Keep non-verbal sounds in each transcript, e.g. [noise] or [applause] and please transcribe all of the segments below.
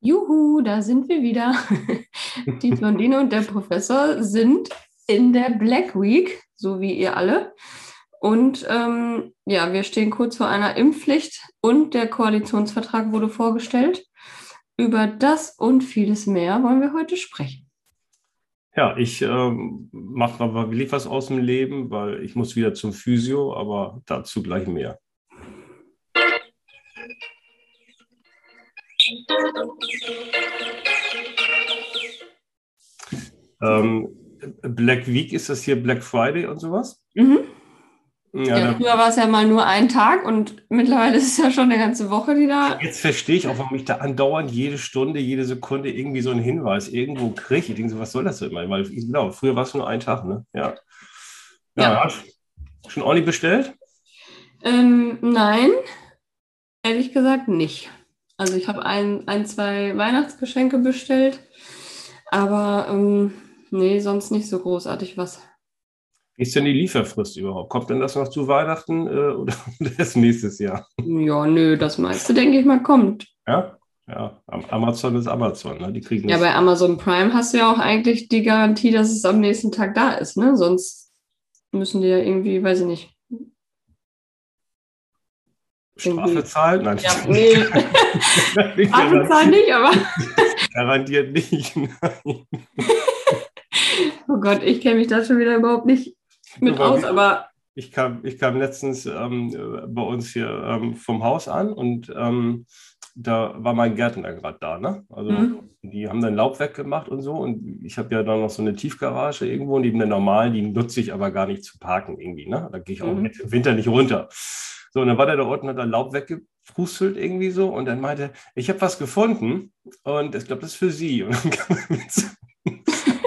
Juhu, da sind wir wieder. [laughs] Die Blondine und der Professor sind in der Black Week, so wie ihr alle. Und ähm, ja, wir stehen kurz vor einer Impfpflicht und der Koalitionsvertrag wurde vorgestellt. Über das und vieles mehr wollen wir heute sprechen. Ja, ich ähm, mache aber wirklich was aus dem Leben, weil ich muss wieder zum Physio, aber dazu gleich mehr. Ähm, Black Week, ist das hier Black Friday und sowas? Mhm. Ja, ja früher war es ja mal nur ein Tag und mittlerweile [laughs] ist es ja schon eine ganze Woche, die da. Jetzt verstehe ich auch, warum ich da andauernd jede Stunde, jede Sekunde irgendwie so einen Hinweis irgendwo kriege. Ich denke so, was soll das denn immer? Weil, genau, früher war es nur ein Tag, ne? Ja. Ja. ja. Schon ordentlich bestellt? Ähm, nein, ehrlich gesagt nicht. Also ich habe ein, ein, zwei Weihnachtsgeschenke bestellt, aber ähm, nee, sonst nicht so großartig was. Wie ist denn die Lieferfrist überhaupt? Kommt denn das noch zu Weihnachten äh, [laughs] oder das nächstes Jahr? Ja, nö, das meiste, denke ich mal, kommt. Ja, ja. Amazon ist Amazon, ne? Die kriegen ja, bei Amazon Prime hast du ja auch eigentlich die Garantie, dass es am nächsten Tag da ist, ne? Sonst müssen die ja irgendwie, weiß ich nicht, Strafe zahlen? Nein, ja, [laughs] nee. Strafe zahlen nicht, aber. Garantiert nicht. Nein. Oh Gott, ich kenne mich da schon wieder überhaupt nicht mit aus, aber. Ich kam, ich kam letztens ähm, bei uns hier ähm, vom Haus an und ähm, da war mein Gärtner gerade da. Ne? Also mhm. die haben dann Laub weggemacht und so. Und ich habe ja dann noch so eine Tiefgarage irgendwo neben der normalen, die nutze ich aber gar nicht zu parken irgendwie. Ne? Da gehe ich auch mhm. im Winter nicht runter. So, und dann war der da unten, hat er Laub weggefrustelt irgendwie so und dann meinte, ich habe was gefunden und ich glaube, das ist für Sie. Und dann [laughs] kam er mit so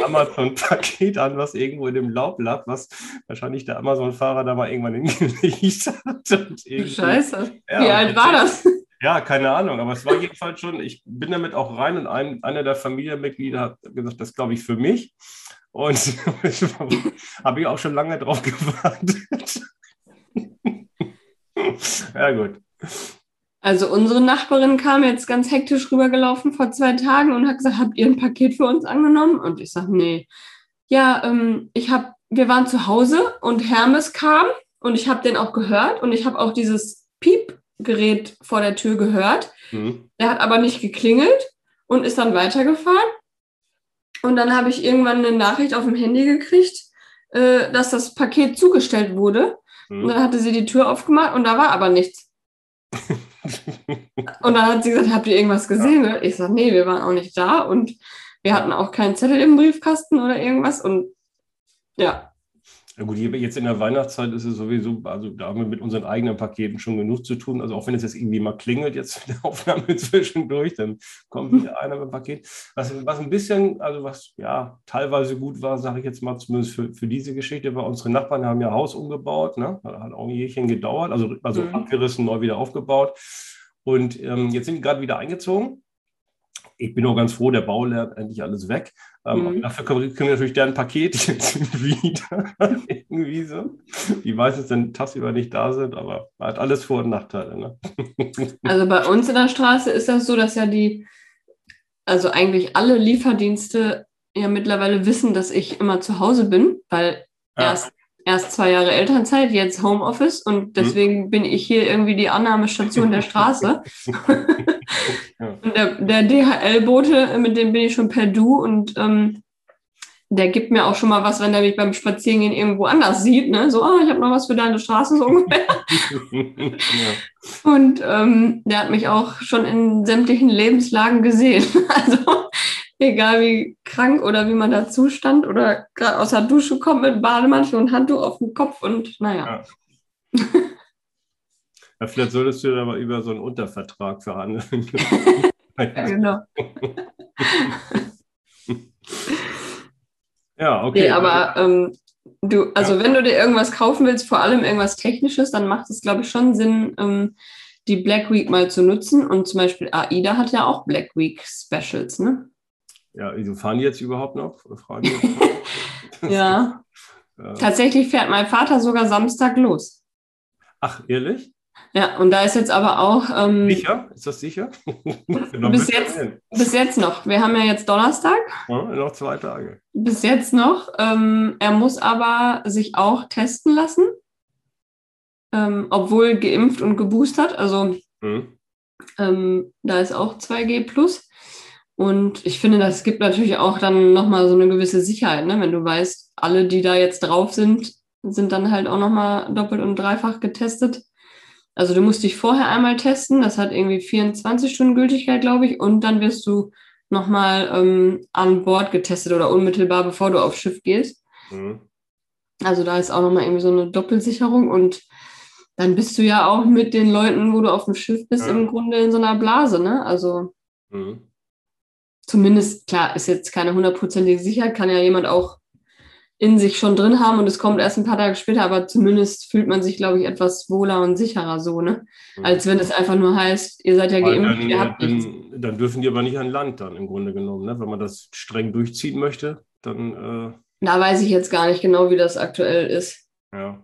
Amazon-Paket an, was irgendwo in dem Laub lag, was wahrscheinlich der Amazon-Fahrer da mal irgendwann hingelegt hat. Scheiße. Ja, Wie alt war das? Ja, keine Ahnung, aber es war jedenfalls schon, ich bin damit auch rein und ein, einer der Familienmitglieder hat gesagt, das glaube ich für mich. Und habe [laughs] ich auch schon lange drauf gewartet [laughs] ja, gut. Also unsere Nachbarin kam jetzt ganz hektisch rübergelaufen vor zwei Tagen und hat gesagt, habt ihr ein Paket für uns angenommen? Und ich sage, nee. Ja, ähm, ich habe, wir waren zu Hause und Hermes kam und ich habe den auch gehört und ich habe auch dieses Piepgerät vor der Tür gehört. Mhm. Der hat aber nicht geklingelt und ist dann weitergefahren. Und dann habe ich irgendwann eine Nachricht auf dem Handy gekriegt, äh, dass das Paket zugestellt wurde. Mhm. Und dann hatte sie die Tür aufgemacht und da war aber nichts. [laughs] und dann hat sie gesagt, habt ihr irgendwas gesehen? Ja. Ich sage, nee, wir waren auch nicht da und wir hatten auch keinen Zettel im Briefkasten oder irgendwas. Und ja, ja gut, jetzt in der Weihnachtszeit ist es sowieso, also da haben wir mit unseren eigenen Paketen schon genug zu tun. Also auch wenn es jetzt irgendwie mal klingelt, jetzt in der [laughs] Aufnahme zwischendurch, dann kommt wieder einer mit dem Paket. Was, was ein bisschen, also was ja teilweise gut war, sage ich jetzt mal zumindest für, für diese Geschichte, weil unsere Nachbarn haben ja Haus umgebaut, ne? Hat auch ein Jährchen gedauert, also, also mhm. abgerissen, neu wieder aufgebaut. Und ähm, jetzt sind die gerade wieder eingezogen ich bin auch ganz froh, der Bau lernt endlich alles weg. Ähm, mhm. Dafür können wir natürlich deren Paket jetzt [laughs] wieder irgendwie so. Die meistens dann tagsüber nicht da sind, aber hat alles Vor- und Nachteile. Ne? Also bei uns in der Straße ist das so, dass ja die, also eigentlich alle Lieferdienste ja mittlerweile wissen, dass ich immer zu Hause bin, weil ja. erst erst zwei Jahre Elternzeit, jetzt Homeoffice und hm. deswegen hm. bin ich hier irgendwie die Annahmestation der Straße. [laughs] [laughs] und der, der DHL-Bote, mit dem bin ich schon per Du und ähm, der gibt mir auch schon mal was, wenn er mich beim Spazierengehen irgendwo anders sieht. Ne? So, ah, ich habe noch was für deine Straße, so ungefähr. ja. [laughs] Und ähm, der hat mich auch schon in sämtlichen Lebenslagen gesehen. Also egal wie krank oder wie man dazu stand oder gerade aus der Dusche kommt mit Bademantel und Handtuch auf dem Kopf und naja. Ja. ja vielleicht solltest du aber über so einen Untervertrag verhandeln. ja, [laughs] genau. ja, okay. Nee, aber ähm, du, also ja. wenn du dir irgendwas kaufen willst, vor allem irgendwas Technisches, dann macht es, glaube ich, schon Sinn, ähm, die Black Week mal zu nutzen. Und zum Beispiel AIDA hat ja auch Black Week Specials, ne? Ja, wieso fahren die jetzt überhaupt noch? Fragen [laughs] ja. [laughs] ja. Tatsächlich fährt mein Vater sogar Samstag los. Ach, ehrlich? Ja, und da ist jetzt aber auch. Ähm, sicher? Ist das sicher? [laughs] bis, jetzt, bis jetzt noch. Wir haben ja jetzt Donnerstag. Ja, noch zwei Tage. Bis jetzt noch. Ähm, er muss aber sich auch testen lassen, ähm, obwohl geimpft und geboostert. Also mhm. Da ist auch 2G plus. Und ich finde, das gibt natürlich auch dann nochmal so eine gewisse Sicherheit, ne? wenn du weißt, alle, die da jetzt drauf sind, sind dann halt auch nochmal doppelt und dreifach getestet. Also du musst dich vorher einmal testen, das hat irgendwie 24 Stunden Gültigkeit, glaube ich, und dann wirst du nochmal ähm, an Bord getestet oder unmittelbar, bevor du aufs Schiff gehst. Mhm. Also da ist auch nochmal irgendwie so eine Doppelsicherung und dann bist du ja auch mit den Leuten, wo du auf dem Schiff bist, ja. im Grunde in so einer Blase, ne? Also mhm. Zumindest, klar, ist jetzt keine hundertprozentige Sicherheit, kann ja jemand auch in sich schon drin haben und es kommt erst ein paar Tage später, aber zumindest fühlt man sich, glaube ich, etwas wohler und sicherer so, ne? Mhm. Als wenn es einfach nur heißt, ihr seid ja geimpft, dann, ihr habt dann, Dann dürfen die aber nicht an Land dann im Grunde genommen, ne? Wenn man das streng durchziehen möchte, dann. Äh da weiß ich jetzt gar nicht genau, wie das aktuell ist. Ja,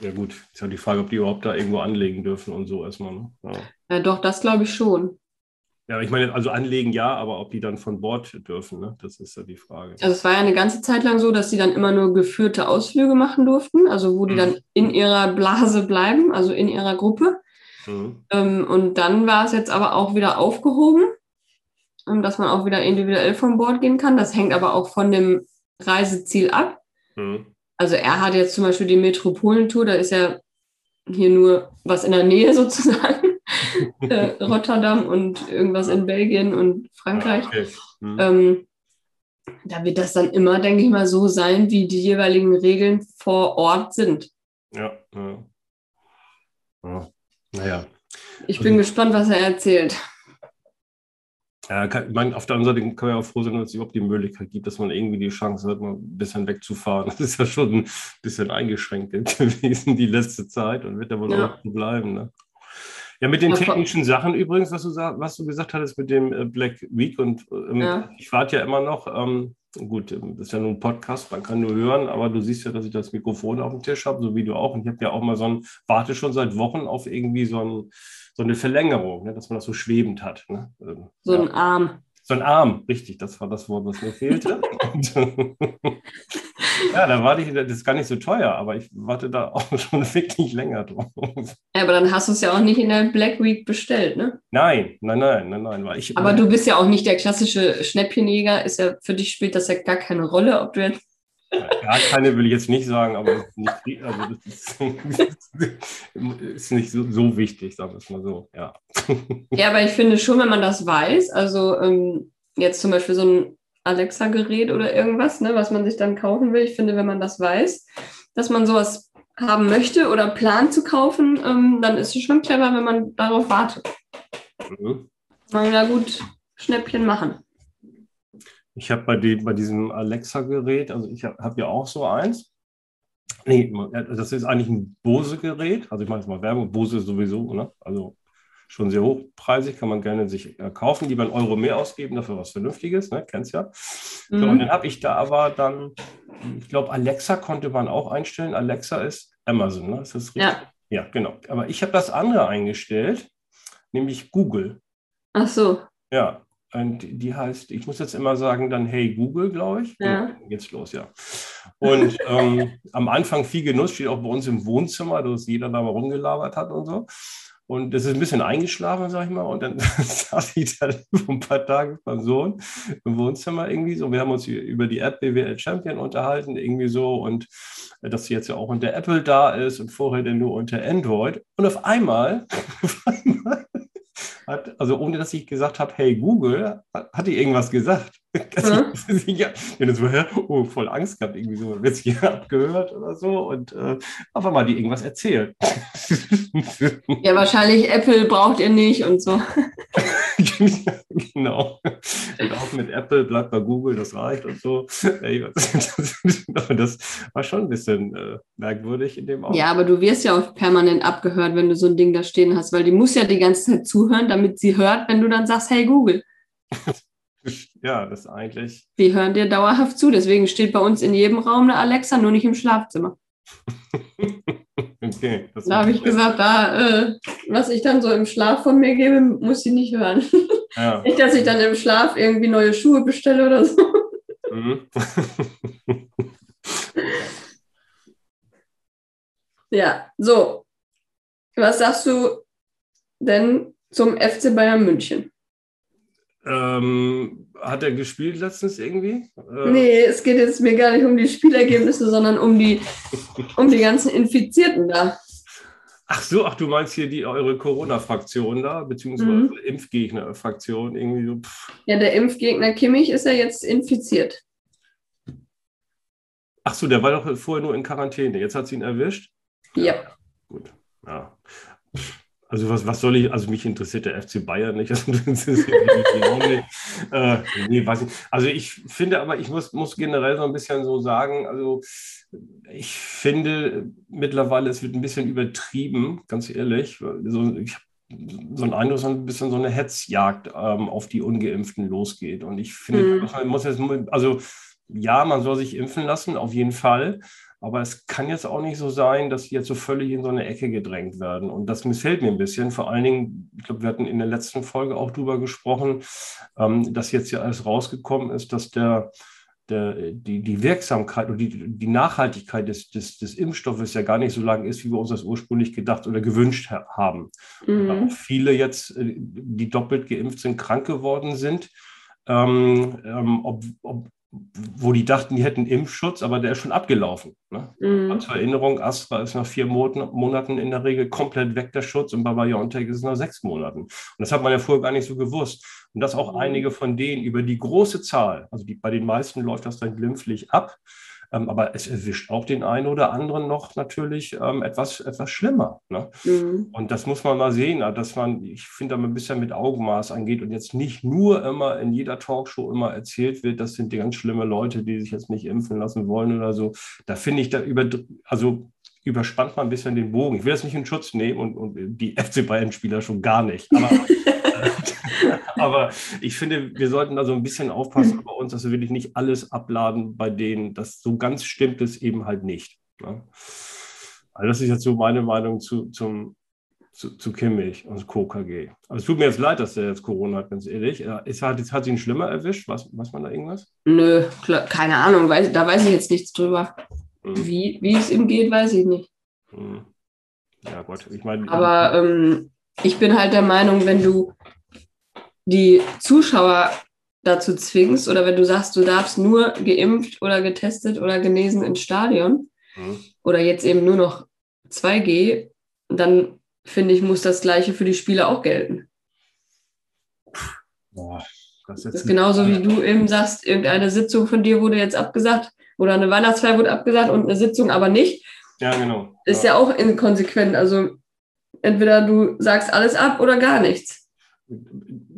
ja, gut. Ist ja die Frage, ob die überhaupt da irgendwo anlegen dürfen und so erstmal. Ne? Ja. ja, doch, das glaube ich schon. Ja, ich meine, also anlegen ja, aber ob die dann von Bord dürfen, ne? das ist ja die Frage. Also es war ja eine ganze Zeit lang so, dass sie dann immer nur geführte Ausflüge machen durften, also wo die mhm. dann in ihrer Blase bleiben, also in ihrer Gruppe. Mhm. Ähm, und dann war es jetzt aber auch wieder aufgehoben, ähm, dass man auch wieder individuell von Bord gehen kann. Das hängt aber auch von dem Reiseziel ab. Mhm. Also er hat jetzt zum Beispiel die Metropolentour, da ist ja hier nur was in der Nähe [laughs] sozusagen. Äh, Rotterdam und irgendwas in Belgien und Frankreich. Ah, okay. hm. ähm, da wird das dann immer, denke ich mal, so sein, wie die jeweiligen Regeln vor Ort sind. Ja, ja. ja. Naja. Ich bin also, gespannt, was er erzählt. Ja, kann, meine, auf der anderen Seite kann man ja auch froh sein, dass es überhaupt die Möglichkeit gibt, dass man irgendwie die Chance hat, mal ein bisschen wegzufahren. Das ist ja schon ein bisschen eingeschränkt [laughs] gewesen die letzte Zeit und wird ja wohl ja. auch so bleiben. Ne? Ja, mit den ja, technischen Sachen übrigens, was du, was du gesagt hattest mit dem äh, Black Week und ähm, ja. ich warte ja immer noch, ähm, gut, ähm, das ist ja nur ein Podcast, man kann nur hören, aber du siehst ja, dass ich das Mikrofon auf dem Tisch habe, so wie du auch. Und ich habe ja auch mal so ein, warte schon seit Wochen auf irgendwie so, ein, so eine Verlängerung, ne, dass man das so schwebend hat. Ne? Ähm, so ja. ein Arm. So ein Arm, richtig, das war das Wort, was mir fehlte. [laughs] [laughs] ja, da warte ich, das ist gar nicht so teuer, aber ich warte da auch [laughs] schon wirklich länger drauf. Ja, aber dann hast du es ja auch nicht in der Black Week bestellt, ne? Nein, nein, nein, nein, nein. Weil ich, aber du bist ja auch nicht der klassische Schnäppchenjäger, ist ja für dich spielt das ja gar keine Rolle, ob du jetzt Gar keine will ich jetzt nicht sagen, aber nicht, also das ist, [laughs] ist nicht so, so, wichtig, sagen wir es mal so. Ja. ja, aber ich finde schon, wenn man das weiß, also ähm, jetzt zum Beispiel so ein Alexa-Gerät oder irgendwas, ne, was man sich dann kaufen will, ich finde, wenn man das weiß, dass man sowas haben möchte oder plant zu kaufen, ähm, dann ist es schon clever, wenn man darauf wartet. Mhm. Man da gut Schnäppchen machen. Ich habe bei, bei diesem Alexa-Gerät, also ich habe hab ja auch so eins. Nee, das ist eigentlich ein Bose-Gerät. Also ich mache jetzt mal Werbung, Bose sowieso, ne? Also schon sehr hochpreisig, kann man gerne sich äh, kaufen, lieber einen Euro mehr ausgeben, dafür was Vernünftiges, ne? kennst ja. Mhm. So, und dann habe ich da aber dann, ich glaube, Alexa konnte man auch einstellen. Alexa ist Amazon, ne? Ist das richtig? Ja. Ja, genau. Aber ich habe das andere eingestellt, nämlich Google. Ach so. Ja, und die heißt, ich muss jetzt immer sagen, dann Hey Google, glaube ich. Ja. Genau, geht's los, ja. Und [laughs] ähm, am Anfang viel Genuss, steht auch bei uns im Wohnzimmer, dass jeder da mal rumgelabert hat und so. Und das ist ein bisschen eingeschlafen, sag ich mal. Und dann [laughs] saß ich da vor ein paar Tagen beim Sohn im Wohnzimmer irgendwie so. Wir haben uns über die App BWL Champion unterhalten, irgendwie so. Und äh, dass sie jetzt ja auch unter Apple da ist und vorher denn nur unter Android. Und auf einmal, [laughs] auf einmal hat, also ohne dass ich gesagt habe, hey Google, hat die irgendwas gesagt. Ja. ja, das war oh, voll Angst gehabt, irgendwie so, wird hier [laughs] abgehört oder so und äh, auf einmal die irgendwas erzählt. [laughs] ja, wahrscheinlich Apple braucht ihr nicht und so. [laughs] genau. Und auch mit Apple bleibt bei Google, das reicht und so. Das war schon ein bisschen äh, merkwürdig in dem Augenblick. Ja, aber du wirst ja auch permanent abgehört, wenn du so ein Ding da stehen hast, weil die muss ja die ganze Zeit zuhören, damit sie hört, wenn du dann sagst, hey Google. Ja, das eigentlich. Die hören dir dauerhaft zu, deswegen steht bei uns in jedem Raum eine Alexa, nur nicht im Schlafzimmer. [laughs] Okay. Da habe ich gesagt, da, äh, was ich dann so im Schlaf von mir gebe, muss sie nicht hören. Ja. [laughs] Nicht, dass ich dann im Schlaf irgendwie neue Schuhe bestelle oder so. Mhm. [laughs] ja, so. Was sagst du denn zum FC Bayern München? Ähm, hat er gespielt letztens irgendwie? Äh, nee, es geht jetzt mir gar nicht um die Spielergebnisse, sondern um die, [laughs] um die ganzen Infizierten da. Ach so, ach, du meinst hier die eure Corona-Fraktion da, beziehungsweise mhm. Impfgegner-Fraktion irgendwie so. Pff. Ja, der Impfgegner Kimmich ist ja jetzt infiziert. Ach so, der war doch vorher nur in Quarantäne. Jetzt hat sie ihn erwischt? Ja. Gut. Ja. Also was, was soll ich, also mich interessiert der FC Bayern nicht. [laughs] Also, äh, nee, weiß ich. also ich finde aber, ich muss, muss generell so ein bisschen so sagen, also ich finde mittlerweile, es wird ein bisschen übertrieben, ganz ehrlich. So, ich habe so einen Eindruck, dass ein bisschen so eine Hetzjagd ähm, auf die Ungeimpften losgeht. Und ich finde, mhm. man muss jetzt, also ja, man soll sich impfen lassen, auf jeden Fall. Aber es kann jetzt auch nicht so sein, dass sie jetzt so völlig in so eine Ecke gedrängt werden. Und das missfällt mir ein bisschen. Vor allen Dingen, ich glaube, wir hatten in der letzten Folge auch drüber gesprochen, ähm, dass jetzt ja alles rausgekommen ist, dass der, der, die, die Wirksamkeit und die, die Nachhaltigkeit des, des, des Impfstoffes ja gar nicht so lang ist, wie wir uns das ursprünglich gedacht oder gewünscht haben. Mhm. auch viele jetzt, äh, die doppelt geimpft sind, krank geworden sind. Ähm, ähm, ob, ob, wo die dachten, die hätten Impfschutz, aber der ist schon abgelaufen. Ne? Mhm. Zur Erinnerung, Astra ist nach vier Monaten in der Regel komplett weg, der Schutz, und bei BioNTech ist es nach sechs Monaten. Und das hat man ja vorher gar nicht so gewusst. Und dass auch mhm. einige von denen über die große Zahl, also die, bei den meisten läuft das dann glimpflich ab, ähm, aber es erwischt auch den einen oder anderen noch natürlich ähm, etwas, etwas schlimmer. Ne? Mhm. Und das muss man mal sehen, dass man, ich finde, da man ein bisschen mit Augenmaß angeht und jetzt nicht nur immer in jeder Talkshow immer erzählt wird, das sind die ganz schlimme Leute, die sich jetzt nicht impfen lassen wollen oder so. Da finde ich da über, also überspannt man ein bisschen den Bogen. Ich will das nicht in Schutz nehmen und, und die [laughs] FC Bayern-Spieler schon gar nicht. Aber [laughs] [laughs] Aber ich finde, wir sollten da so ein bisschen aufpassen bei uns, dass wir wirklich nicht alles abladen bei denen. Das so ganz stimmt es eben halt nicht. Ne? Also das ist jetzt so meine Meinung zu, zum, zu, zu Kimmich und Co. KG. Also es tut mir jetzt leid, dass er jetzt Corona hat, ganz ehrlich. Ist, hat, hat ihn schlimmer erwischt? Was, weiß man da irgendwas? Nö, klar, keine Ahnung. Weiß, da weiß ich jetzt nichts drüber. Hm. Wie, wie es ihm geht, weiß ich nicht. Hm. Ja, Gott, ich meine. Aber ähm, ich bin halt der Meinung, wenn du die Zuschauer dazu zwingst oder wenn du sagst, du darfst nur geimpft oder getestet oder genesen ins Stadion mhm. oder jetzt eben nur noch 2G, dann finde ich, muss das Gleiche für die Spieler auch gelten. Boah, das, das ist genauso wie du eben sagst, irgendeine Sitzung von dir wurde jetzt abgesagt oder eine Weihnachtsfeier wurde abgesagt und eine Sitzung aber nicht. Ja, genau. Ist ja, ja auch inkonsequent. Also entweder du sagst alles ab oder gar nichts.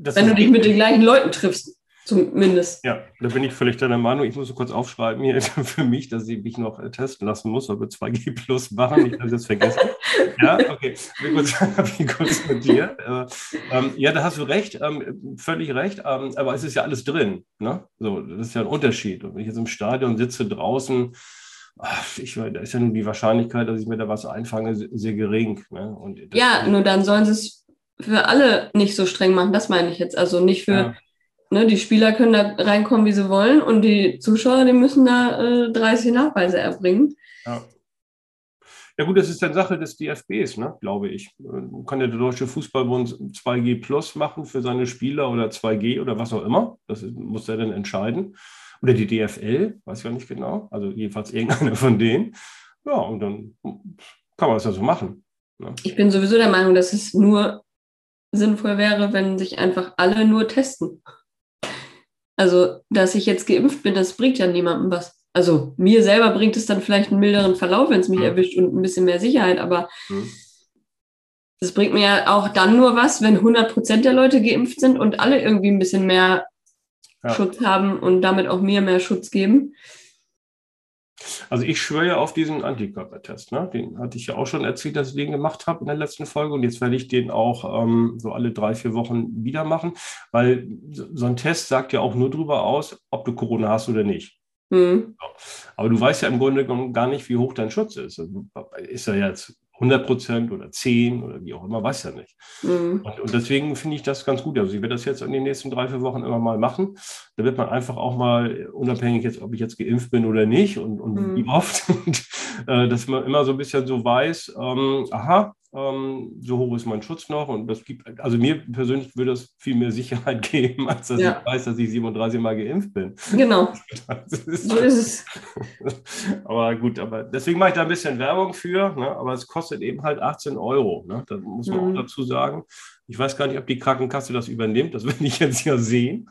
Das Wenn du dich mit den gleichen Leuten triffst, zumindest. Ja, da bin ich völlig deiner Meinung. Ich muss so kurz aufschreiben hier [laughs] für mich, dass ich mich noch äh, testen lassen muss, ob wir 2G Plus machen. Ich habe das vergessen. [laughs] ja, okay. Ich habe ich kurz [laughs] notiert. Äh, ähm, ja, da hast du recht, ähm, völlig recht. Ähm, aber es ist ja alles drin. Ne? So, das ist ja ein Unterschied. Und wenn ich jetzt im Stadion sitze draußen, ach, ich, da ist ja nun die Wahrscheinlichkeit, dass ich mir da was einfange, sehr gering. Ne? ja, nur dann sollen sie es für alle nicht so streng machen, das meine ich jetzt. Also nicht für, ja. ne, die Spieler können da reinkommen, wie sie wollen und die Zuschauer, die müssen da äh, 30 Nachweise erbringen. Ja. Ja gut, das ist dann Sache des DFBs, ne, glaube ich. Kann der Deutsche Fußballbund 2G Plus machen für seine Spieler oder 2G oder was auch immer. Das muss er dann entscheiden. Oder die DFL, weiß ich ja nicht genau. Also jedenfalls irgendeiner von denen. Ja, und dann kann man das ja so machen. Ne? Ich bin sowieso der Meinung, dass es nur sinnvoll wäre, wenn sich einfach alle nur testen. Also, dass ich jetzt geimpft bin, das bringt ja niemandem was. Also, mir selber bringt es dann vielleicht einen milderen Verlauf, wenn es mich ja. erwischt und ein bisschen mehr Sicherheit, aber mhm. das bringt mir ja auch dann nur was, wenn 100 Prozent der Leute geimpft sind und alle irgendwie ein bisschen mehr ja. Schutz haben und damit auch mir mehr Schutz geben. Also ich schwöre auf diesen Antikörpertest. Ne? Den hatte ich ja auch schon erzählt, dass ich den gemacht habe in der letzten Folge. Und jetzt werde ich den auch ähm, so alle drei, vier Wochen wieder machen, weil so ein Test sagt ja auch nur darüber aus, ob du Corona hast oder nicht. Mhm. Aber du weißt ja im Grunde genommen gar nicht, wie hoch dein Schutz ist. Also ist er jetzt 100 Prozent oder 10 oder wie auch immer, weiß ja nicht. Mhm. Und, und, deswegen finde ich das ganz gut. Also ich werde das jetzt in den nächsten drei, vier Wochen immer mal machen. Da wird man einfach auch mal, unabhängig jetzt, ob ich jetzt geimpft bin oder nicht und, und mhm. wie oft, [laughs] äh, dass man immer so ein bisschen so weiß, ähm, aha, ähm, so hoch ist mein Schutz noch und das gibt, also mir persönlich würde das viel mehr [laughs] Sicherheit geben, als dass ja. ich weiß, dass ich 37 Mal geimpft bin. Genau. [laughs] Ist, so ist es. [laughs] aber gut, aber deswegen mache ich da ein bisschen Werbung für, ne? aber es kostet eben halt 18 Euro. Ne? Da muss man mhm. auch dazu sagen. Ich weiß gar nicht, ob die Krankenkasse das übernimmt. Das [laughs] werde ich jetzt ja sehen.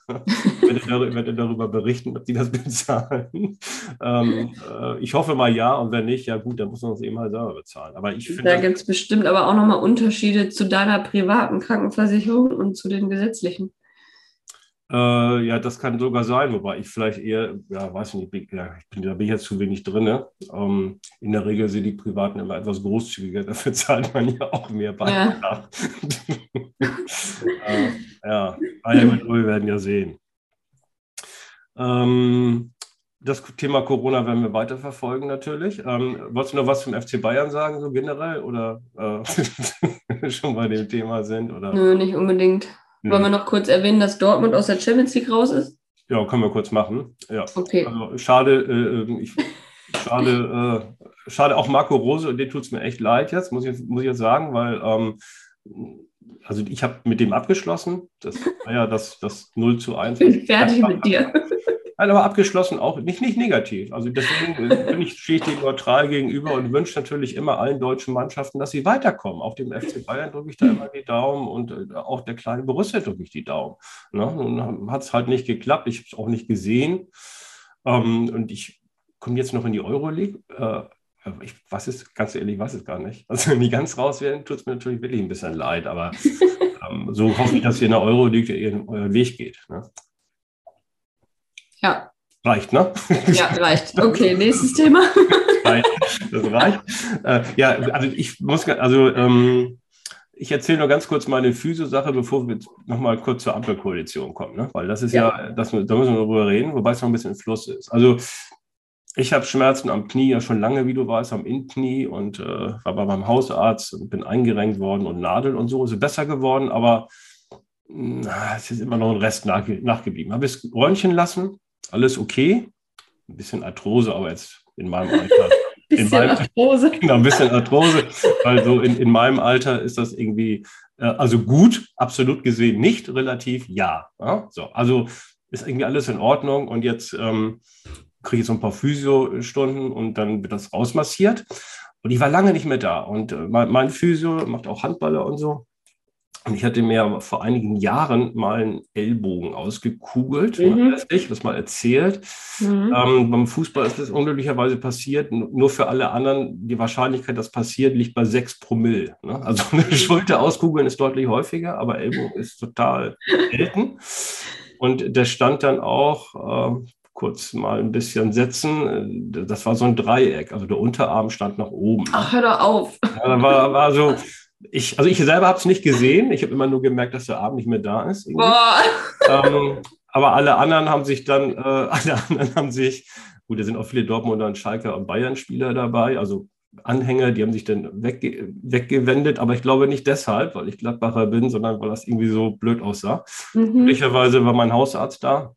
ich werde, darüber, berichten, ob die das [laughs] bezahlen. Ähm, äh, ich hoffe mal ja. Und wenn nicht, ja gut, dann muss man es eben halt selber bezahlen. Aber ich finde. Da gibt es bestimmt aber auch nochmal Unterschiede zu deiner privaten Krankenversicherung und zu den gesetzlichen. Äh, ja, das kann sogar sein, wobei ich vielleicht eher, ja, weiß nicht, ja, ich bin, da bin ich jetzt zu wenig drin. Ähm, in der Regel sind die Privaten immer etwas großzügiger, [laughs] dafür zahlt man ja auch mehr Beitrag. Ja, [laughs] äh, ja. wir werden ja sehen. Ähm, das Thema Corona werden wir weiterverfolgen natürlich. Ähm, wolltest du noch was zum FC Bayern sagen, so generell? Oder äh, [laughs] schon bei dem Thema sind? Oder? Nö, nicht unbedingt. Hm. Wollen wir noch kurz erwähnen, dass Dortmund aus der Champions League raus ist? Ja, können wir kurz machen. Ja. Okay. Also schade, äh, ähm, ich, schade, äh, schade auch Marco Rose, dem tut es mir echt leid jetzt, muss ich, muss ich jetzt sagen, weil ähm, also ich habe mit dem abgeschlossen. Das war ja das, das 0 zu 1. Ich bin fertig mit dir. [laughs] Nein, aber abgeschlossen auch nicht, nicht negativ. Also deswegen [laughs] bin ich, stehe ich dem neutral gegenüber und wünsche natürlich immer allen deutschen Mannschaften, dass sie weiterkommen. Auch dem FC Bayern drücke ich da immer die Daumen und äh, auch der kleinen Borussia drücke ich die Daumen. Ne? Nun hat es halt nicht geklappt, ich habe es auch nicht gesehen. Ähm, und ich komme jetzt noch in die Euroleague. Äh, ich weiß es, ganz ehrlich, weiß es gar nicht. Also wenn die ganz raus werden, tut es mir natürlich wirklich ein bisschen leid, aber [laughs] ähm, so hoffe ich, dass ihr in der Euroleague euren Weg geht. Ne? Ja. Reicht, ne? Ja, reicht. Okay, nächstes Thema. [laughs] Das reicht. Äh, ja, also ich muss, also ähm, ich erzähle nur ganz kurz meine Physio-Sache, bevor wir nochmal kurz zur Ampelkoalition kommen, ne? weil das ist ja, ja das, da müssen wir drüber reden, wobei es noch ein bisschen im Fluss ist. Also ich habe Schmerzen am Knie ja schon lange, wie du weißt, am Innenknie und äh, war beim Hausarzt und bin eingerenkt worden und Nadel und so ist besser geworden, aber na, es ist immer noch ein Rest nach, nachgeblieben. Habe es räumchen lassen, alles okay. Ein bisschen Arthrose, aber jetzt in meinem Alter. [laughs] bisschen meinem, Arthrose. Genau, ein bisschen Arthrose. weil so in, in meinem Alter ist das irgendwie, äh, also gut, absolut gesehen nicht, relativ ja. ja. So, also ist irgendwie alles in Ordnung und jetzt ähm, kriege ich so ein paar Physio-Stunden und dann wird das rausmassiert. Und ich war lange nicht mehr da. Und äh, mein, mein Physio macht auch Handballer und so. Und ich hatte mir vor einigen Jahren mal einen Ellbogen ausgekugelt. Mhm. Ich das mal erzählt. Mhm. Ähm, beim Fußball ist das unglücklicherweise passiert. Nur für alle anderen, die Wahrscheinlichkeit, dass passiert, liegt bei 6 Promille. Ne? Also [laughs] eine Schulter auskugeln ist deutlich häufiger, aber Ellbogen ist total selten. Und der stand dann auch, äh, kurz mal ein bisschen setzen. Das war so ein Dreieck. Also der Unterarm stand nach oben. Ach, hör doch auf. Ja, da war, war so ich, also ich selber habe es nicht gesehen. Ich habe immer nur gemerkt, dass der Abend nicht mehr da ist. Ähm, aber alle anderen haben sich dann, äh, [laughs] alle anderen haben sich, gut, da sind auch viele Dortmunder und Schalke und Bayern-Spieler dabei, also Anhänger, die haben sich dann wegge weggewendet, aber ich glaube nicht deshalb, weil ich Gladbacher bin, sondern weil das irgendwie so blöd aussah. Mhm. Glücklicherweise war mein Hausarzt da,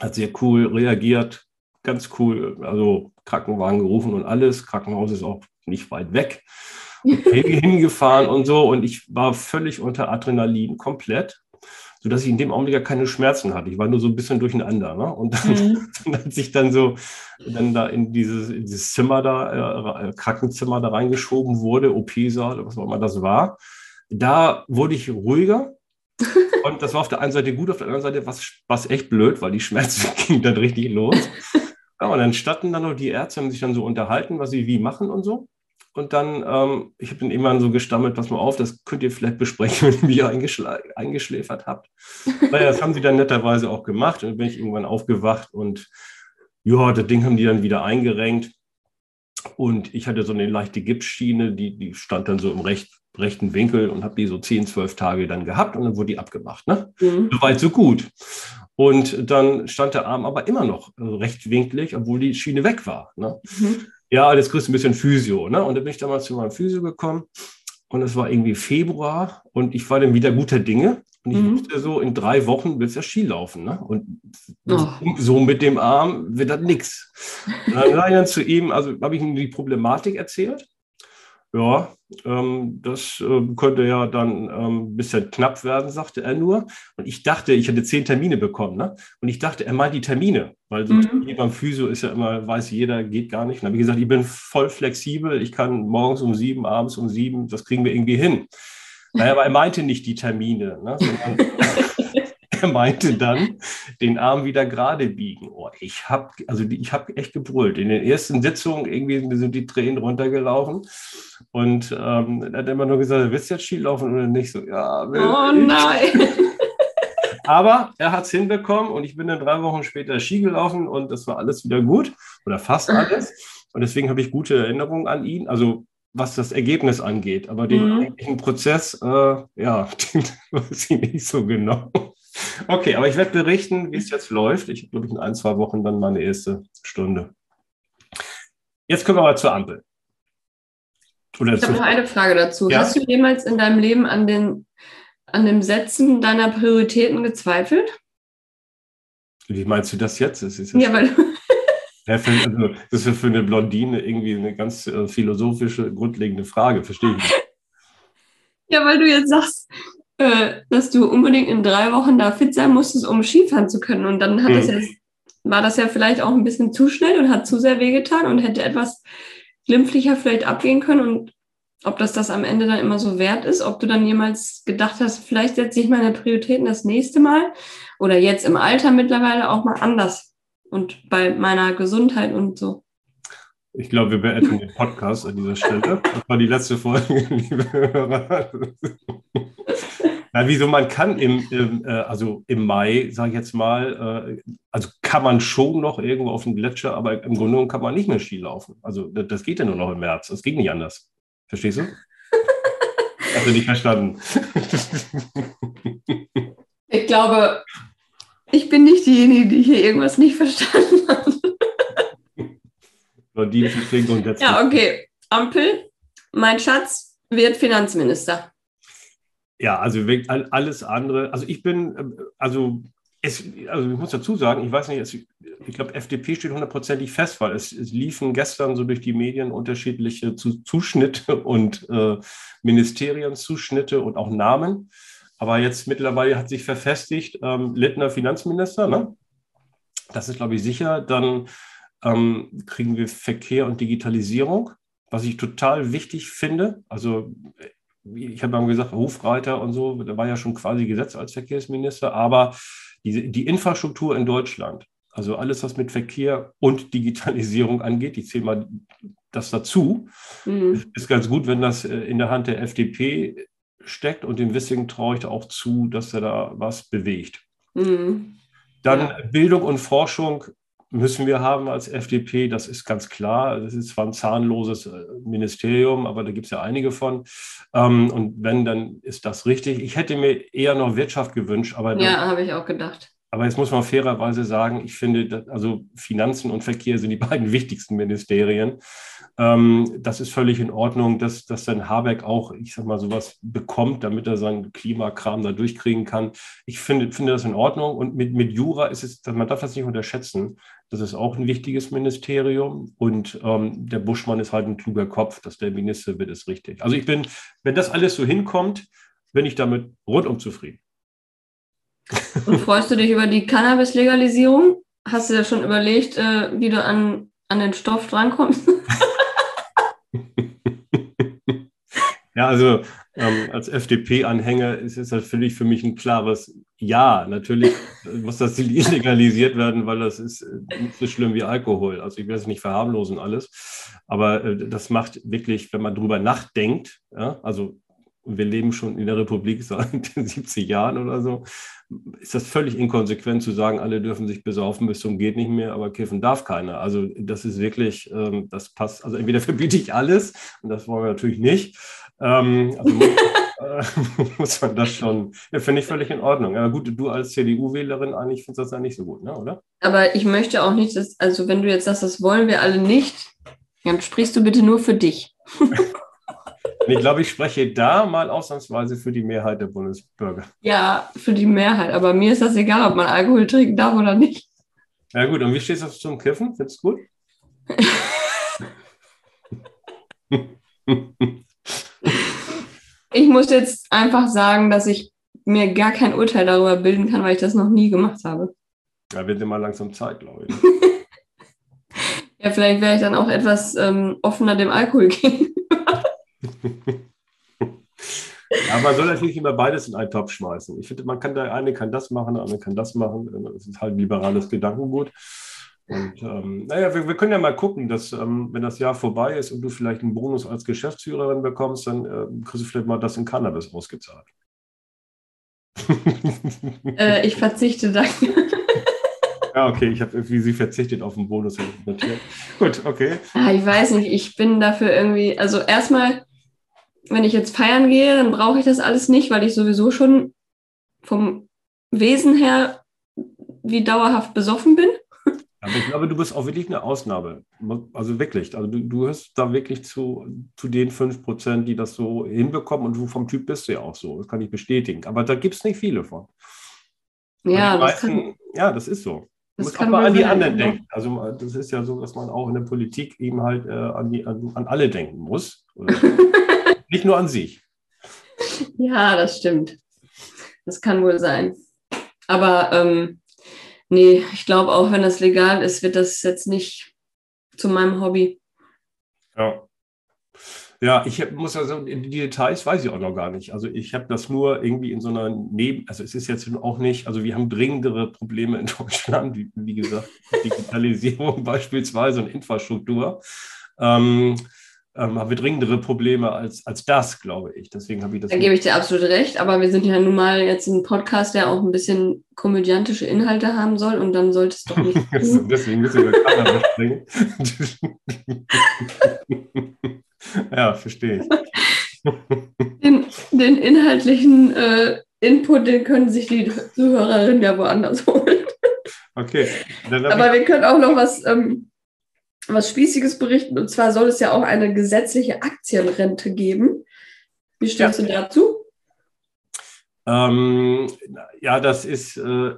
hat sehr cool reagiert, ganz cool, also Krankenwagen gerufen und alles. Krankenhaus ist auch nicht weit weg. Hingefahren und so. Und ich war völlig unter Adrenalin, komplett, sodass ich in dem Augenblick ja keine Schmerzen hatte. Ich war nur so ein bisschen durcheinander. Ne? Und dann, mhm. [laughs] dann, als ich dann so dann da in dieses, in dieses Zimmer da, äh, Krankenzimmer da reingeschoben wurde, OP-Saal, was auch immer das war, da wurde ich ruhiger. [laughs] Und das war auf der einen Seite gut, auf der anderen Seite war es echt blöd, weil die Schmerzen [laughs] gingen dann richtig los. Ja, und dann standen dann noch die Ärzte, haben sich dann so unterhalten, was sie wie machen und so. Und dann, ähm, ich habe dann irgendwann so gestammelt, pass mal auf, das könnt ihr vielleicht besprechen, [laughs] wenn ihr eingeschl eingeschläfert habt. naja, das haben sie dann netterweise auch gemacht. Und dann bin ich irgendwann aufgewacht und ja, das Ding haben die dann wieder eingerenkt. Und ich hatte so eine leichte Gipsschiene, die, die stand dann so im recht, rechten Winkel und habe die so 10, 12 Tage dann gehabt und dann wurde die abgemacht. Ne? Mhm. So weit, so gut. Und dann stand der Arm aber immer noch rechtwinklig, obwohl die Schiene weg war. Ne? Mhm. Ja, jetzt kriegst du ein bisschen Physio. Ne? Und dann bin ich damals zu meinem Physio gekommen und es war irgendwie Februar und ich war dann wieder guter Dinge. Und ich mhm. wusste so, in drei Wochen wird es ja Skilaufen. Ne? Und oh. so mit dem Arm wird das nichts. [laughs] Dann dann zu ihm, also habe ich ihm die Problematik erzählt ja, ähm, das äh, könnte ja dann ähm, ein bisschen knapp werden, sagte er nur. Und ich dachte, ich hätte zehn Termine bekommen. Ne? Und ich dachte, er meint die Termine, weil so mhm. beim Physio ist ja immer, weiß jeder, geht gar nicht. Und dann habe ich gesagt, ich bin voll flexibel, ich kann morgens um sieben, abends um sieben, das kriegen wir irgendwie hin. Naja, aber er meinte nicht die Termine, ne? sondern [laughs] er meinte dann, den Arm wieder gerade biegen. Oh, ich habe also ich hab echt gebrüllt. In den ersten Sitzungen irgendwie sind die Tränen runtergelaufen. Und ähm, er hat immer nur gesagt, willst du jetzt Ski laufen oder nicht? So, ja, will Oh nein. [laughs] Aber er hat es hinbekommen und ich bin dann drei Wochen später Ski gelaufen und das war alles wieder gut oder fast alles. Und deswegen habe ich gute Erinnerungen an ihn. Also was das Ergebnis angeht. Aber den mhm. eigentlichen Prozess, äh, ja, [laughs] den weiß ich nicht so genau. Okay, aber ich werde berichten, wie es jetzt läuft. Ich habe, glaube ich, in ein, zwei Wochen dann meine erste Stunde. Jetzt kommen wir mal zur Ampel. Oder ich habe noch eine Frage dazu. Ja? Hast du jemals in deinem Leben an den, an dem Setzen deiner Prioritäten gezweifelt? Wie meinst du das jetzt? Das ist ja, weil ja, für, also, das ist für eine Blondine irgendwie eine ganz äh, philosophische, grundlegende Frage, verstehe ich. Ja, weil du jetzt sagst, äh, dass du unbedingt in drei Wochen da fit sein musstest, um Skifahren zu können. Und dann mhm. das jetzt, war das ja vielleicht auch ein bisschen zu schnell und hat zu sehr wehgetan und hätte etwas glimpflicher vielleicht abgehen können. Und ob das das am Ende dann immer so wert ist, ob du dann jemals gedacht hast, vielleicht setze ich meine Prioritäten das nächste Mal oder jetzt im Alter mittlerweile auch mal anders und bei meiner Gesundheit und so. Ich glaube, wir beenden den Podcast an dieser Stelle. Das war die letzte Folge, [laughs] liebe Hörer. Na, wieso man kann im, im äh, also im Mai, sage ich jetzt mal, äh, also kann man schon noch irgendwo auf dem Gletscher, aber im Grunde genommen kann man nicht mehr Ski laufen. Also das, das geht ja nur noch im März. Das geht nicht anders. Verstehst du? [laughs] Du nicht verstanden? ich glaube, ich bin nicht diejenige, die hier irgendwas nicht verstanden hat. ja, okay. Ampel, mein Schatz wird Finanzminister. Ja, also alles andere. Also ich bin, ähm, also es, also ich muss dazu sagen, ich weiß nicht, es, ich glaube, FDP steht hundertprozentig fest, weil es, es, liefen gestern so durch die Medien unterschiedliche Zuschnitte [laughs] und äh, Ministerienzuschnitte und auch Namen. Aber jetzt mittlerweile hat sich verfestigt, ähm, Littner Finanzminister, ne? Das ist, glaube ich, sicher. Dann ähm, kriegen wir Verkehr und Digitalisierung, was ich total wichtig finde. Also ich habe mal gesagt, Hofreiter und so, da war ja schon quasi Gesetz als Verkehrsminister, aber die, die Infrastruktur in Deutschland, also alles, was mit Verkehr und Digitalisierung angeht, ich zähle mal das dazu, mhm. ist ganz gut, wenn das äh, in der Hand der FDP steckt und dem Wissing traue ich auch zu, dass er da was bewegt. Mhm. Dann ja. Bildung und Forschung müssen wir haben als FDP, das ist ganz klar. Das ist zwar ein zahnloses äh, Ministerium, aber da gibt es ja einige von. Ähm, und wenn, dann ist das richtig. Ich hätte mir eher noch Wirtschaft gewünscht, aber. Ja, habe ich auch gedacht. Aber jetzt muss man fairerweise sagen, ich finde, also Finanzen und Verkehr sind die [laughs] beiden wichtigsten Ministerien. Ähm, das ist völlig in Ordnung, dass, dass dann Habeck auch, ich sag mal, sowas bekommt, damit er seinen Klimakram da durchkriegen kann. Ich finde, finde das in Ordnung. Und mit, mit Jura ist es, man darf das nicht unterschätzen. Das ist auch ein wichtiges Ministerium. Und ähm, der Buschmann ist halt ein kluger Kopf, dass der Minister wird, ist richtig. Also ich bin, wenn das alles so hinkommt, bin ich damit rundum zufrieden. Und freust du dich über die Cannabis-Legalisierung? Hast du ja schon überlegt, äh, wie du an, an den Stoff drankommst? [laughs] ja, also ähm, als FDP-Anhänger ist es natürlich für mich ein klares Ja. Natürlich [laughs] muss das illegalisiert werden, weil das ist äh, nicht so schlimm wie Alkohol. Also ich will das nicht verharmlosen alles, aber äh, das macht wirklich, wenn man drüber nachdenkt, ja, also wir leben schon in der Republik [laughs] seit 70 Jahren oder so, ist das völlig inkonsequent zu sagen, alle dürfen sich besaufen bis zum geht nicht mehr, aber kiffen darf keiner. Also das ist wirklich, ähm, das passt, also entweder [laughs] verbiete ich alles und das wollen wir natürlich nicht. Ähm, also muss, äh, [laughs] muss man das schon, ja, finde ich völlig in Ordnung. Aber gut, du als CDU-Wählerin eigentlich findest das ja nicht so gut, ne, oder? Aber ich möchte auch nicht, dass, also wenn du jetzt sagst, das wollen wir alle nicht, Dann sprichst du bitte nur für dich. Ich glaube, ich spreche da mal ausnahmsweise für die Mehrheit der Bundesbürger. Ja, für die Mehrheit. Aber mir ist das egal, ob man Alkohol trinken darf oder nicht. Ja gut, und wie stehst du zum Kiffen? Findest du gut? ich muss jetzt einfach sagen, dass ich mir gar kein Urteil darüber bilden kann, weil ich das noch nie gemacht habe. Ja, wird immer langsam Zeit, glaube ich. [laughs] ja, vielleicht wäre ich dann auch etwas ähm, offener dem Alkohol gegenüber. Ja, man soll natürlich immer beides in einen Topf schmeißen. Ich finde, man kann der eine kann das machen, der andere kann das machen. Das ist halt ein liberales Gedankengut. Und ähm, naja, wir, wir, können ja mal gucken, dass ähm, wenn das Jahr vorbei ist und du vielleicht einen Bonus als Geschäftsführerin bekommst, dann äh, kriegst du vielleicht mal das in Cannabis ausgezahlt. [laughs] äh, ich verzichte dann. [laughs] Ja, okay, ich habe irgendwie sie verzichtet auf den Bonus. Gut, okay. Ah, ich weiß nicht, ich bin dafür irgendwie, also erstmal, wenn ich jetzt feiern gehe, dann brauche ich das alles nicht, weil ich sowieso schon vom Wesen her wie dauerhaft besoffen bin. Aber ich glaube, du bist auch wirklich eine Ausnahme. Also wirklich. Also du, du hörst da wirklich zu, zu den 5%, die das so hinbekommen und du vom Typ bist du ja auch so. Das kann ich bestätigen. Aber da gibt es nicht viele von. Ja, das meisten, kann, ja, das ist so. Du musst auch mal an die anderen denken. Also das ist ja so, dass man auch in der Politik eben halt äh, an, die, an, an, alle denken muss. [laughs] nicht nur an sich. Ja, das stimmt. Das kann wohl sein. Aber ähm, nee, ich glaube auch, wenn das legal ist, wird das jetzt nicht zu meinem Hobby. Ja. Ja, ich hab, muss also, die Details weiß ich auch noch gar nicht. Also ich habe das nur irgendwie in so einer Neben, also es ist jetzt auch nicht, also wir haben dringendere Probleme in [laughs] Deutschland, wie, wie gesagt, Digitalisierung [laughs] beispielsweise und Infrastruktur. Ähm, ähm, haben wir dringendere Probleme als, als das, glaube ich. Deswegen habe ich das. Da gebe ich dir absolut recht, aber wir sind ja nun mal jetzt ein Podcast, der auch ein bisschen komödiantische Inhalte haben soll und dann sollte es doch [laughs] nicht. Deswegen müssen wir Kamera springen. [laughs] ja, verstehe ich. Den, den inhaltlichen äh, Input, den können sich die Zuhörerinnen ja woanders holen. Okay. Aber wir können auch noch was. Ähm, was Spießiges berichten. Und zwar soll es ja auch eine gesetzliche Aktienrente geben. Wie stehst ja. du dazu? Ähm, ja, das ist, äh,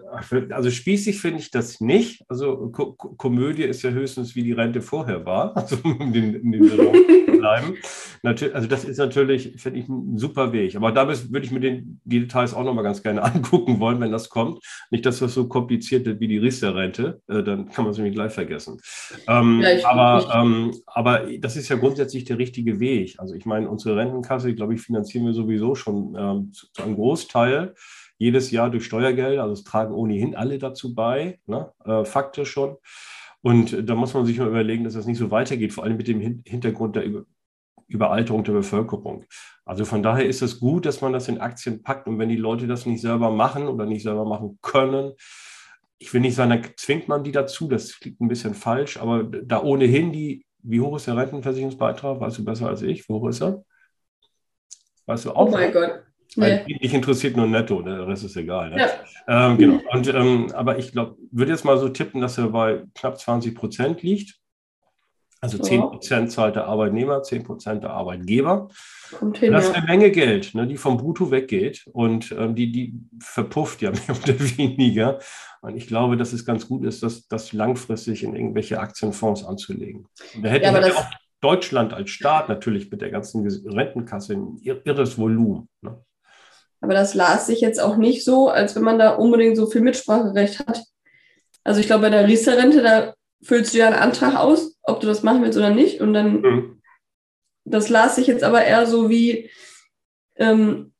also spießig finde ich das nicht. Also Ko Komödie ist ja höchstens, wie die Rente vorher war, [laughs] also um den, in den [laughs] bleiben. Natürlich, also das ist natürlich, finde ich, ein super Weg. Aber da würde ich mir den, die Details auch nochmal ganz gerne [laughs] angucken wollen, wenn das kommt. Nicht, dass das so kompliziert wird wie die Riester-Rente, äh, dann kann man es nämlich gleich vergessen. Ähm, ja, aber, ähm, aber das ist ja grundsätzlich der richtige Weg. Also ich meine, unsere Rentenkasse, glaube ich, finanzieren wir sowieso schon ähm, zu, zu einem Großteil jedes Jahr durch Steuergelder. Also es tragen ohnehin alle dazu bei, ne? äh, faktisch schon. Und da muss man sich mal überlegen, dass das nicht so weitergeht, vor allem mit dem Hintergrund der Überalterung der Bevölkerung. Also von daher ist es gut, dass man das in Aktien packt. Und wenn die Leute das nicht selber machen oder nicht selber machen können, ich will nicht sagen, dann zwingt man die dazu, das klingt ein bisschen falsch, aber da ohnehin die, wie hoch ist der Rentenversicherungsbeitrag? Weißt du besser als ich? Wie hoch ist er? Weißt du auch? Oh mein Gott. Weil nee. Dich interessiert nur netto, der Rest ist egal. Ne? Ja. Ähm, genau. [laughs] Und, ähm, aber ich glaube, würde jetzt mal so tippen, dass er bei knapp 20 Prozent liegt. Also 10 Prozent zahlt der Arbeitnehmer, 10 Prozent der Arbeitgeber. Hin, das ist eine Menge Geld, ne, die vom Brutto weggeht und ähm, die, die verpufft ja [laughs] mehr oder weniger. Und ich glaube, dass es ganz gut ist, das, das langfristig in irgendwelche Aktienfonds anzulegen. Und da hätte ja, auch Deutschland als Staat natürlich mit der ganzen Rentenkasse ein irres Volumen. Ne? Aber das las sich jetzt auch nicht so, als wenn man da unbedingt so viel Mitspracherecht hat. Also ich glaube, bei der Riester-Rente, da füllst du ja einen Antrag aus, ob du das machen willst oder nicht. Und dann, mhm. das las sich jetzt aber eher so wie, ähm,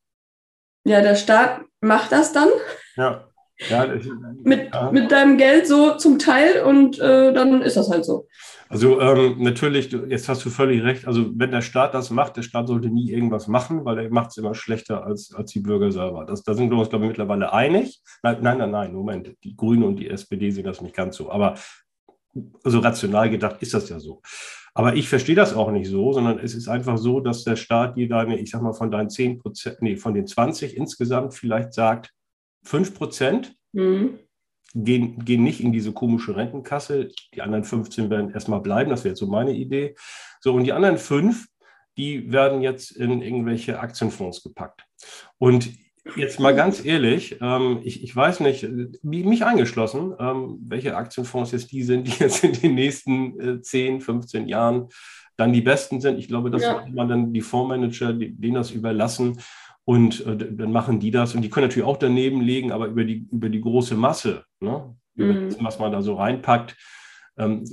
ja, der Staat macht das dann. Ja. Ja, ich, mit, ja. mit deinem Geld so zum Teil und äh, dann ist das halt so. Also ähm, natürlich, jetzt hast du völlig recht. Also wenn der Staat das macht, der Staat sollte nie irgendwas machen, weil er macht es immer schlechter als, als die Bürger selber. Das, da sind wir uns, glaube ich, mittlerweile einig. Nein, nein, nein, nein, Moment. Die Grünen und die SPD sehen das nicht ganz so. Aber also rational gedacht ist das ja so. Aber ich verstehe das auch nicht so, sondern es ist einfach so, dass der Staat dir deine, ich sag mal, von deinen 10 Prozent, nee, von den 20 insgesamt vielleicht sagt 5 Prozent. Mhm gehen, gehen nicht in diese komische Rentenkasse. Die anderen 15 werden erstmal bleiben. Das wäre jetzt so meine Idee. So, und die anderen fünf, die werden jetzt in irgendwelche Aktienfonds gepackt. Und jetzt mal ganz ehrlich, ähm, ich, ich weiß nicht, mich eingeschlossen, ähm, welche Aktienfonds jetzt die sind, [laughs] die jetzt in den nächsten äh, 10, 15 Jahren dann die besten sind. Ich glaube, das ja. sollte man dann die Fondsmanager, denen das überlassen. Und äh, dann machen die das. Und die können natürlich auch daneben legen, aber über die, über die große Masse, ne? über mhm. das, was man da so reinpackt, ähm,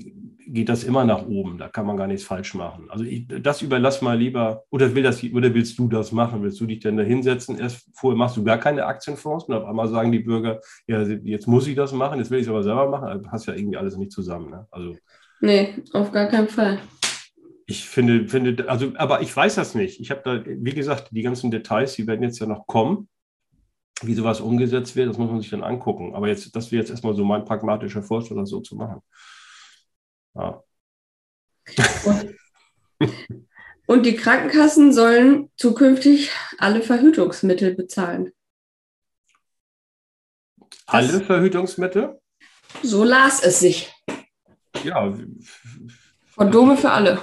geht das immer nach oben. Da kann man gar nichts falsch machen. Also ich, das überlass mal lieber, oder, will das, oder willst du das machen? Willst du dich denn da hinsetzen? Erst vorher machst du gar keine Aktienfonds und auf einmal sagen die Bürger, ja, jetzt muss ich das machen, jetzt will ich es aber selber machen. Also hast ja irgendwie alles nicht zusammen. Ne? Also, nee, auf gar keinen Fall. Ich finde, finde, also, aber ich weiß das nicht. Ich habe da, wie gesagt, die ganzen Details, die werden jetzt ja noch kommen. Wie sowas umgesetzt wird, das muss man sich dann angucken. Aber jetzt, das wäre jetzt erstmal so mein pragmatischer Vorschlag, das so zu machen. Ja. Und, und die Krankenkassen sollen zukünftig alle Verhütungsmittel bezahlen. Alle das, Verhütungsmittel? So las es sich. Ja. Kondome für alle.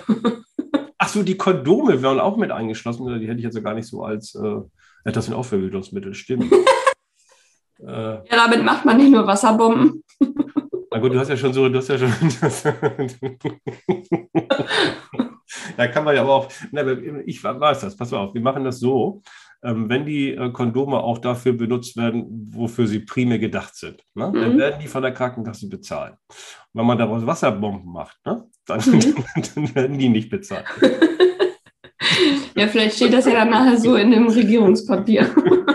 So, die Kondome werden auch mit eingeschlossen. Die hätte ich jetzt gar nicht so als, äh, das sind auch Verhütungsmittel, stimmt. [laughs] äh, ja, damit macht man nicht nur Wasserbomben. [laughs] Na gut, du hast ja schon so, du hast ja schon. [laughs] da kann man ja aber auch. ich weiß das, pass mal auf, wir machen das so. Ähm, wenn die äh, Kondome auch dafür benutzt werden, wofür sie primär gedacht sind, ne? mhm. dann werden die von der Krankenkasse bezahlt. Und wenn man daraus Wasserbomben macht, ne? dann, mhm. [laughs] [laughs] dann werden die nicht bezahlt. Ja, vielleicht steht das ja dann nachher so in dem Regierungspapier. [laughs]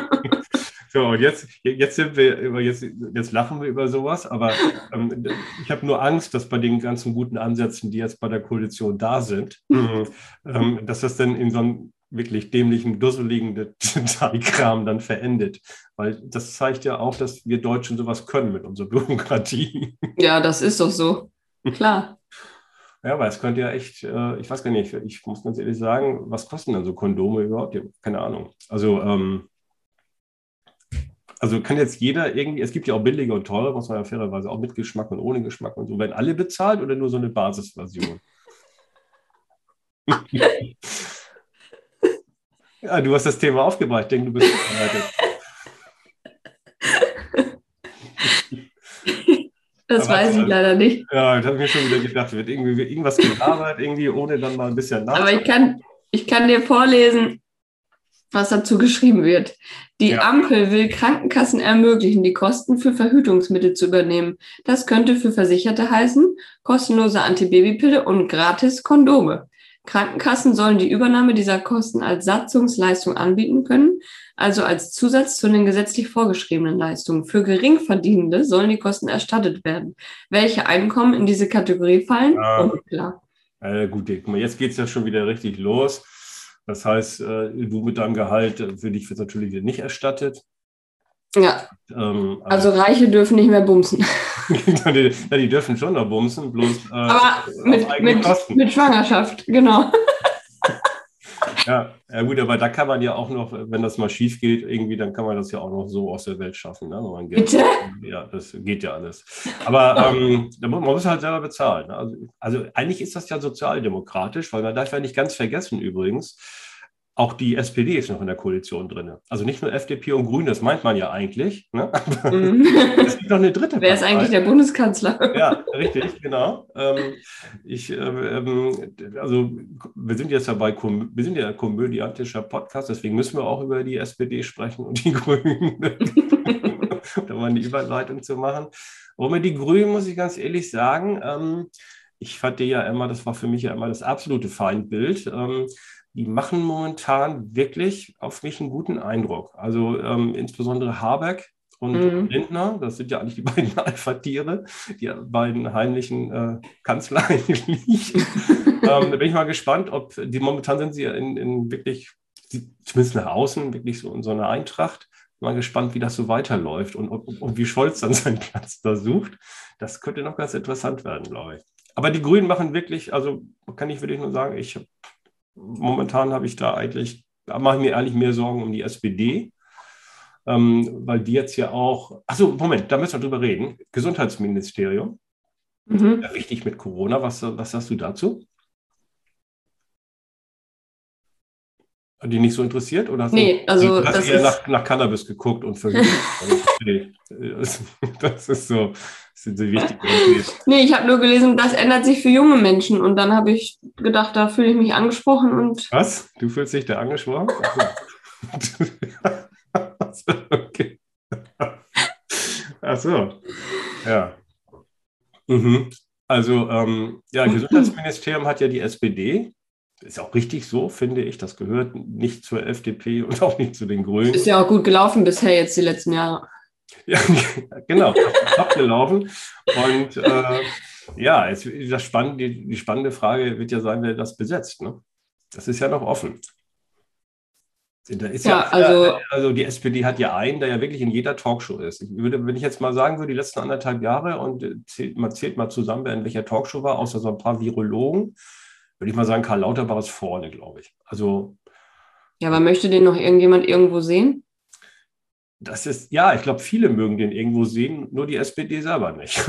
So, und jetzt, jetzt sind wir über, jetzt, jetzt lachen wir über sowas, aber ähm, ich habe nur Angst, dass bei den ganzen guten Ansätzen, die jetzt bei der Koalition da sind, mhm. ähm, dass das dann in so einem wirklich dämlichen, dusseligen Detailkram dann verendet. Weil das zeigt ja auch, dass wir Deutschen sowas können mit unserer [laughs] Bürokratie. Ja, das ist doch so. Klar. [laughs] Ja, weil es könnte ja echt, äh, ich weiß gar nicht, ich muss ganz ehrlich sagen, was kosten denn so Kondome überhaupt? Keine Ahnung. Also, ähm, also kann jetzt jeder irgendwie, es gibt ja auch billige und teure, muss man ja fairerweise auch mit Geschmack und ohne Geschmack und so. Werden alle bezahlt oder nur so eine Basisversion? [laughs] ja, du hast das Thema aufgebracht. Ich denke, du bist vorbereitet. Das Aber weiß ich leider nicht. Ja, das habe ich mir schon wieder gedacht. Wird irgendwie irgendwas gelabert, irgendwie ohne dann mal ein bisschen nach. Aber ich kann, ich kann dir vorlesen, was dazu geschrieben wird. Die ja. Ampel will Krankenkassen ermöglichen, die Kosten für Verhütungsmittel zu übernehmen. Das könnte für Versicherte heißen, kostenlose Antibabypille und gratis Kondome. Krankenkassen sollen die Übernahme dieser Kosten als Satzungsleistung anbieten können, also als Zusatz zu den gesetzlich vorgeschriebenen Leistungen. Für Geringverdienende sollen die Kosten erstattet werden. Welche Einkommen in diese Kategorie fallen? Ja. Unklar. Äh, gut, jetzt geht es ja schon wieder richtig los. Das heißt, äh, du mit deinem Gehalt, äh, für dich wird natürlich nicht erstattet. Ja. Ähm, also, Reiche dürfen nicht mehr bumsen. [laughs] die, ja, die dürfen schon noch bumsen, bloß. Äh, aber mit, mit, mit Schwangerschaft, genau. [laughs] ja, ja, gut, aber da kann man ja auch noch, wenn das mal schief geht, irgendwie, dann kann man das ja auch noch so aus der Welt schaffen. Ne? Man Bitte? Ja, das geht ja alles. Aber ähm, man muss halt selber bezahlen. Ne? Also, also eigentlich ist das ja sozialdemokratisch, weil man darf ja nicht ganz vergessen übrigens, auch die SPD ist noch in der Koalition drin. Also nicht nur FDP und Grün, das meint man ja eigentlich. Ne? Mhm. [laughs] es gibt noch eine dritte Wer Partei. ist eigentlich der Bundeskanzler? Ja, richtig, genau. Ähm, ich, ähm, also wir sind jetzt dabei, wir sind ja ein komödiantischer Podcast, deswegen müssen wir auch über die SPD sprechen und die [laughs] Grünen, um mal eine Überleitung zu machen. Aber mit die Grünen muss ich ganz ehrlich sagen, ähm, ich fand die ja immer, das war für mich ja immer das absolute Feindbild. Ähm, die machen momentan wirklich auf mich einen guten Eindruck. Also ähm, insbesondere Habeck und mhm. Lindner, das sind ja eigentlich die [laughs] beiden Alpha-Tiere, die beiden heimlichen äh, Kanzler eigentlich. [laughs] ähm, da bin ich mal gespannt, ob die momentan sind sie in, in wirklich, zumindest nach außen, wirklich so in so einer Eintracht. Mal gespannt, wie das so weiterläuft und, und, und wie Scholz dann [laughs] seinen Platz da sucht. Das könnte noch ganz interessant werden, glaube ich. Aber die Grünen machen wirklich, also kann ich wirklich nur sagen, ich momentan habe ich da eigentlich, da mache ich mir eigentlich mehr Sorgen um die SPD. ähm, weil die jetzt ja auch, achso, Moment, da müssen wir drüber reden. Gesundheitsministerium, mhm. ja, wichtig mit Corona, was, was sagst du dazu? Hat die nicht so interessiert? Oder hast nee, du, also du hast eher nach, nach, Cannabis geguckt und verhütet. [laughs] das ist so, sind so wichtige [laughs] Nee, ich habe nur gelesen, das ändert sich für junge Menschen. Und dann habe ich gedacht, da fühle ich mich angesprochen und. Was? Du fühlst dich da angesprochen? [laughs] okay. Ach so. Ja. Mhm. Also, ähm, ja, Gesundheitsministerium hat ja die SPD ist auch richtig so, finde ich. Das gehört nicht zur FDP und auch nicht zu den Grünen. Ist ja auch gut gelaufen bisher jetzt die letzten Jahre. Ja, [laughs] genau, top gelaufen. Und äh, ja, jetzt, das spannende, die, die, spannende Frage wird ja sein, wer das besetzt. Ne? Das ist ja noch offen. Da ist ja, ja also, also die SPD hat ja einen, der ja wirklich in jeder Talkshow ist. Ich würde, wenn ich jetzt mal sagen würde, die letzten anderthalb Jahre und zählt, man zählt mal zusammen, wer in welcher Talkshow war, außer so ein paar Virologen, würde ich mal sagen, Karl Lauterbach ist vorne, glaube ich. Also. Ja, aber möchte den noch irgendjemand irgendwo sehen? Das ist, ja, ich glaube, viele mögen den irgendwo sehen, nur die SPD selber nicht. [laughs]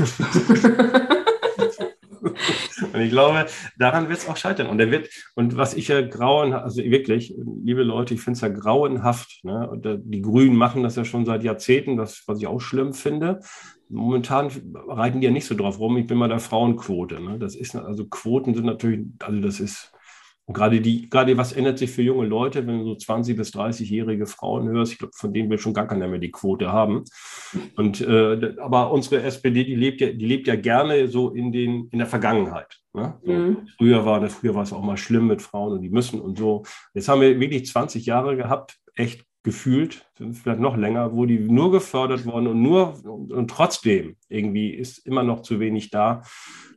und ich glaube, daran wird es auch scheitern. Und er wird, und was ich ja grauen, also wirklich, liebe Leute, ich finde es ja grauenhaft. Ne? Und die Grünen machen das ja schon seit Jahrzehnten, das, was ich auch schlimm finde momentan reiten die ja nicht so drauf rum. Ich bin mal der Frauenquote. Ne? Das ist, also Quoten sind natürlich, also das ist, und gerade die, gerade was ändert sich für junge Leute, wenn du so 20- bis 30-jährige Frauen hörst, ich glaube, von denen will schon gar keiner mehr die Quote haben. Und äh, aber unsere SPD, die lebt ja, die lebt ja gerne so in den, in der Vergangenheit. Ne? So, mhm. Früher war das, früher war es auch mal schlimm mit Frauen und die müssen und so. Jetzt haben wir wirklich 20 Jahre gehabt, echt gefühlt, vielleicht noch länger, wo die nur gefördert wurden und nur und trotzdem irgendwie ist immer noch zu wenig da.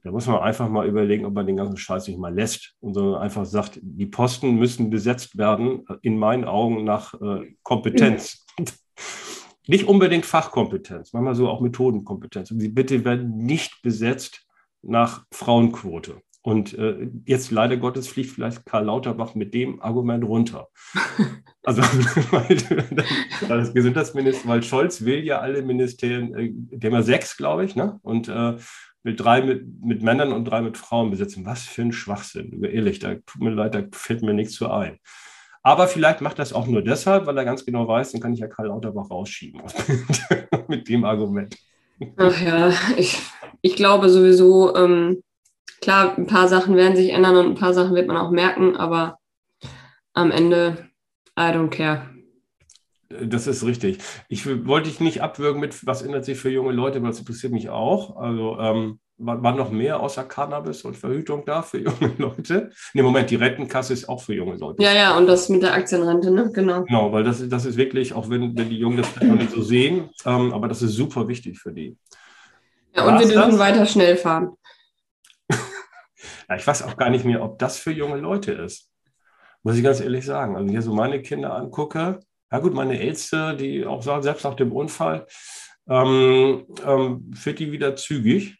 Da muss man einfach mal überlegen, ob man den ganzen Scheiß nicht mal lässt und sondern einfach sagt, die Posten müssen besetzt werden, in meinen Augen nach äh, Kompetenz. [laughs] Nicht unbedingt Fachkompetenz, manchmal so auch Methodenkompetenz. Und sie bitte werden nicht besetzt nach Frauenquote. Und äh, jetzt leider Gottes fliegt vielleicht Karl Lauterbach mit dem Argument runter. [laughs] Also, [laughs] weil, das Gesundheitsminister, weil Scholz will ja alle Ministerien, äh, der mal sechs, glaube ich, ne? Und äh, will drei mit, mit Männern und drei mit Frauen besetzen. Was für ein Schwachsinn, ehrlich, da tut mir leid, da fällt mir nichts zu ein. Aber vielleicht macht das auch nur deshalb, weil er ganz genau weiß, dann kann ich ja Karl Lauterbach rausschieben [laughs] mit dem Argument. Ach ja, ich, ich glaube sowieso, ähm, klar, ein paar Sachen werden sich ändern und ein paar Sachen wird man auch merken, aber am Ende I don't care. Das ist richtig. Ich wollte dich nicht abwürgen mit, was ändert sich für junge Leute, weil das interessiert mich auch. Also ähm, war, war, noch mehr außer Cannabis und Verhütung da für [laughs] junge Leute? Ne, Moment, die Rentenkasse ist auch für junge Leute. Ja, ja, und das mit der Aktienrente, ne? Genau. Genau, weil das, das ist wirklich, auch wenn, wenn die Jungen das noch nicht so sehen, ähm, aber das ist super wichtig für die. Ja, und War's wir dürfen das? weiter schnell fahren. Ja, ich weiß auch gar nicht mehr, ob das für junge Leute ist. Muss ich ganz ehrlich sagen. Also, wenn ich so meine Kinder angucke, ja gut, meine Älteste, die auch sagen, selbst nach dem Unfall, ähm, ähm, fährt die wieder zügig.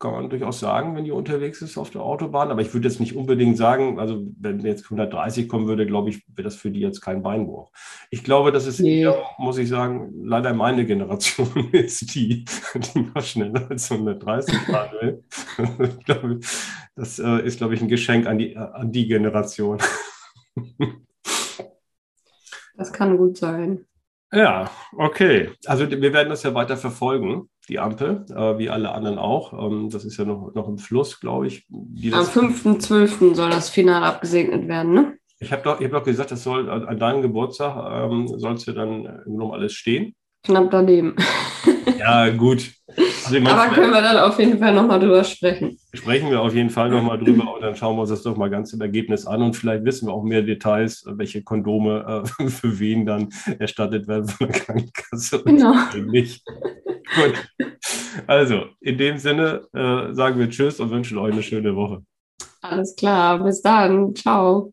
Kann man durchaus sagen, wenn die unterwegs ist auf der Autobahn. Aber ich würde jetzt nicht unbedingt sagen, also wenn jetzt 130 kommen würde, glaube ich, wäre das für die jetzt kein Beinbruch. Ich glaube, das ist nee. eher, muss ich sagen, leider meine Generation [laughs] ist die, die noch schneller als 130 fahren will. [laughs] ich glaube, das äh, ist, glaube ich, ein Geschenk an die, an die Generation. Das kann gut sein. Ja, okay. Also wir werden das ja weiter verfolgen, die Ampel, äh, wie alle anderen auch. Ähm, das ist ja noch, noch im Fluss, glaube ich. Am 5.12. soll das Final abgesegnet werden, ne? Ich habe doch, hab doch gesagt, das soll an deinem Geburtstag ähm, sollst du dann im Grunde alles stehen. Knapp daneben. [laughs] Ja, gut. Also Aber können wir dann auf jeden Fall nochmal drüber sprechen. Sprechen wir auf jeden Fall nochmal drüber und dann schauen wir uns das doch mal ganz im Ergebnis an und vielleicht wissen wir auch mehr Details, welche Kondome äh, [laughs] für wen dann erstattet werden von der Krankenkasse. Genau. Nicht. Gut. Also, in dem Sinne äh, sagen wir Tschüss und wünschen euch eine schöne Woche. Alles klar, bis dann. Ciao.